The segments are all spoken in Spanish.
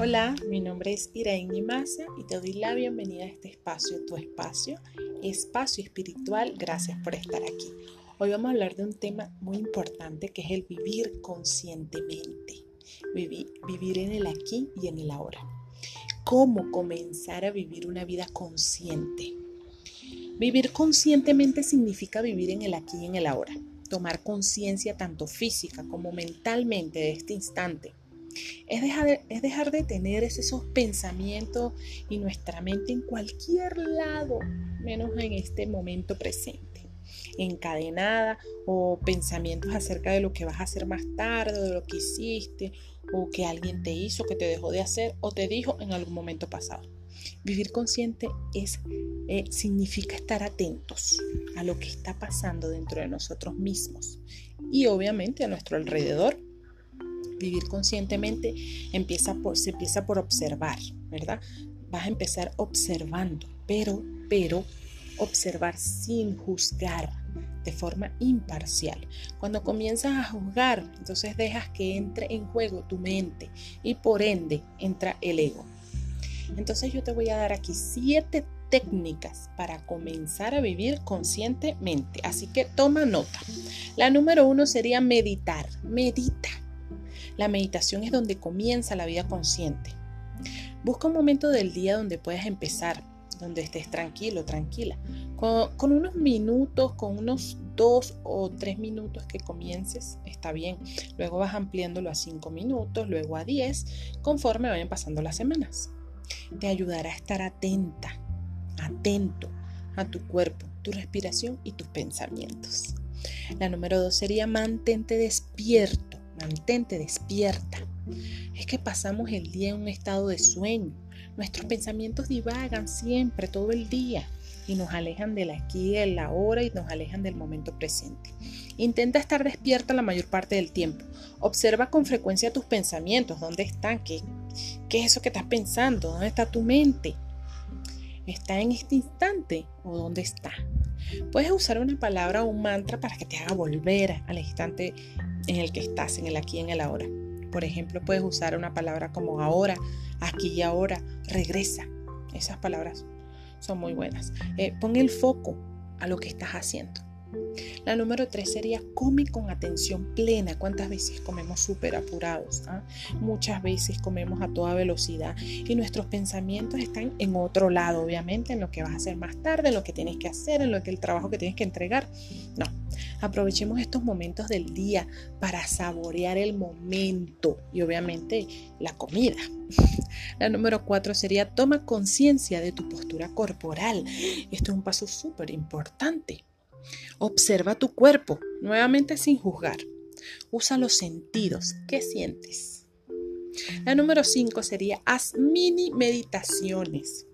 Hola, mi nombre es Irene Maza y te doy la bienvenida a este espacio, tu espacio, espacio espiritual. Gracias por estar aquí. Hoy vamos a hablar de un tema muy importante que es el vivir conscientemente, vivir, vivir en el aquí y en el ahora. ¿Cómo comenzar a vivir una vida consciente? Vivir conscientemente significa vivir en el aquí y en el ahora, tomar conciencia tanto física como mentalmente de este instante es dejar, de, es dejar de tener esos pensamientos y nuestra mente en cualquier lado, menos en este momento presente, encadenada o pensamientos acerca de lo que vas a hacer más tarde, de lo que hiciste o que alguien te hizo, que te dejó de hacer o te dijo en algún momento pasado. Vivir consciente es, eh, significa estar atentos a lo que está pasando dentro de nosotros mismos y obviamente a nuestro alrededor vivir conscientemente empieza por, se empieza por observar, ¿verdad? Vas a empezar observando, pero, pero, observar sin juzgar de forma imparcial. Cuando comienzas a juzgar, entonces dejas que entre en juego tu mente y por ende entra el ego. Entonces yo te voy a dar aquí siete técnicas para comenzar a vivir conscientemente. Así que toma nota. La número uno sería meditar. Medita. La meditación es donde comienza la vida consciente. Busca un momento del día donde puedas empezar, donde estés tranquilo, tranquila. Con, unos minutos, con unos dos o tres minutos que comiences, está bien. Luego vas ampliándolo a cinco minutos, luego a diez, conforme vayan pasando las semanas. Te ayudará a estar atenta, atento a tu cuerpo, tu respiración y tus pensamientos. La número dos sería mantente despierto mantente despierta. Es que pasamos el día en un estado de sueño. Nuestros pensamientos divagan siempre, todo el día, y nos alejan del aquí, de la hora y nos alejan del momento presente. Intenta estar despierta la mayor parte del tiempo. Observa con frecuencia tus pensamientos, dónde están, qué, qué es eso que estás pensando, dónde está tu mente. ¿Está en este instante o dónde está? Puedes usar una palabra o un mantra para que te haga volver al instante en el que estás, en el aquí y en el ahora. Por ejemplo, puedes usar una palabra como ahora, aquí y ahora, regresa. Esas palabras son muy buenas. Eh, pon el foco a lo que estás haciendo. La número tres sería come con atención plena. ¿Cuántas veces comemos súper apurados? Ah? Muchas veces comemos a toda velocidad y nuestros pensamientos están en otro lado, obviamente, en lo que vas a hacer más tarde, en lo que tienes que hacer, en lo que el trabajo que tienes que entregar. No, aprovechemos estos momentos del día para saborear el momento y obviamente la comida. La número cuatro sería toma conciencia de tu postura corporal. Esto es un paso súper importante. Observa tu cuerpo, nuevamente sin juzgar. Usa los sentidos. ¿Qué sientes? La número 5 sería haz mini meditaciones.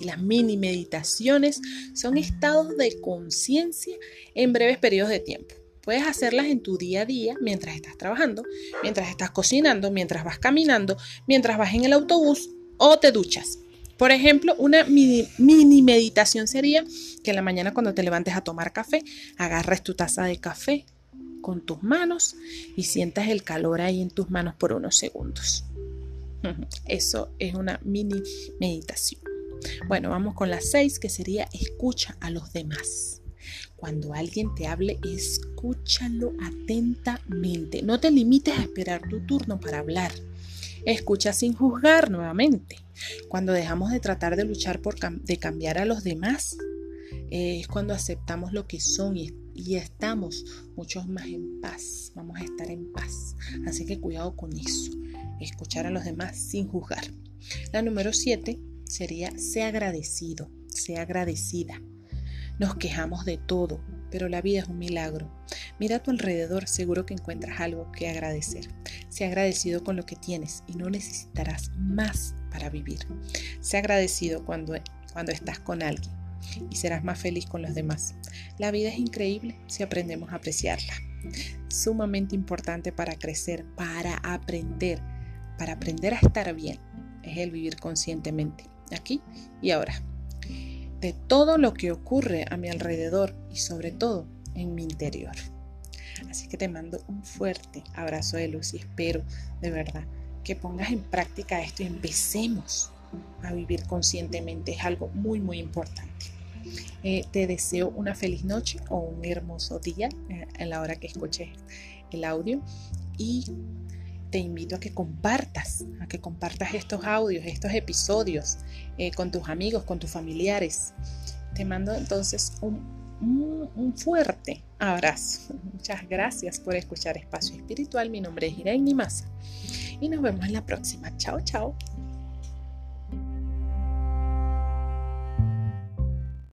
Y las mini meditaciones son estados de conciencia en breves periodos de tiempo. Puedes hacerlas en tu día a día mientras estás trabajando, mientras estás cocinando, mientras vas caminando, mientras vas en el autobús o te duchas. Por ejemplo, una mini, meditación sería que en la mañana cuando te levantes a tomar café, agarres tu taza de café con tus manos y sientas el calor ahí en tus manos por unos segundos. Eso es una mini meditación. Bueno, vamos con la seis, que sería escucha a los demás. Cuando alguien te hable, escúchalo atentamente. No te limites a esperar tu turno para hablar. Escucha sin juzgar nuevamente. Cuando dejamos de tratar de luchar por de cambiar a los demás, eh, es cuando aceptamos lo que son y, estamos muchos más en paz. Vamos a estar en paz. Así que cuidado con eso. Escuchar a los demás sin juzgar. La número 7 sería sea agradecido, sea agradecida. Nos quejamos de todo, pero la vida es un milagro. Mira a tu alrededor, seguro que encuentras algo que agradecer. Sea agradecido con lo que tienes y no necesitarás más para vivir. Sea agradecido cuando, cuando estás con alguien y serás más feliz con los demás. La vida es increíble si aprendemos a apreciarla. Sumamente importante para crecer, para aprender, para aprender a estar bien, es el vivir conscientemente, aquí y ahora de todo lo que ocurre a mi alrededor y sobre todo en mi interior. Así que te mando un fuerte abrazo de luz y espero de verdad que pongas en práctica esto y empecemos a vivir conscientemente. Es algo muy, muy importante. Eh, te deseo una feliz noche o un hermoso día eh, en la hora que escuches el audio y te invito a que compartas, a que compartas estos audios, estos episodios eh, con tus amigos, con tus familiares. Te mando entonces un, un, fuerte abrazo. Muchas gracias por escuchar Espacio Espiritual. Mi nombre es Irene Massa y nos vemos en la próxima. Chao, chao.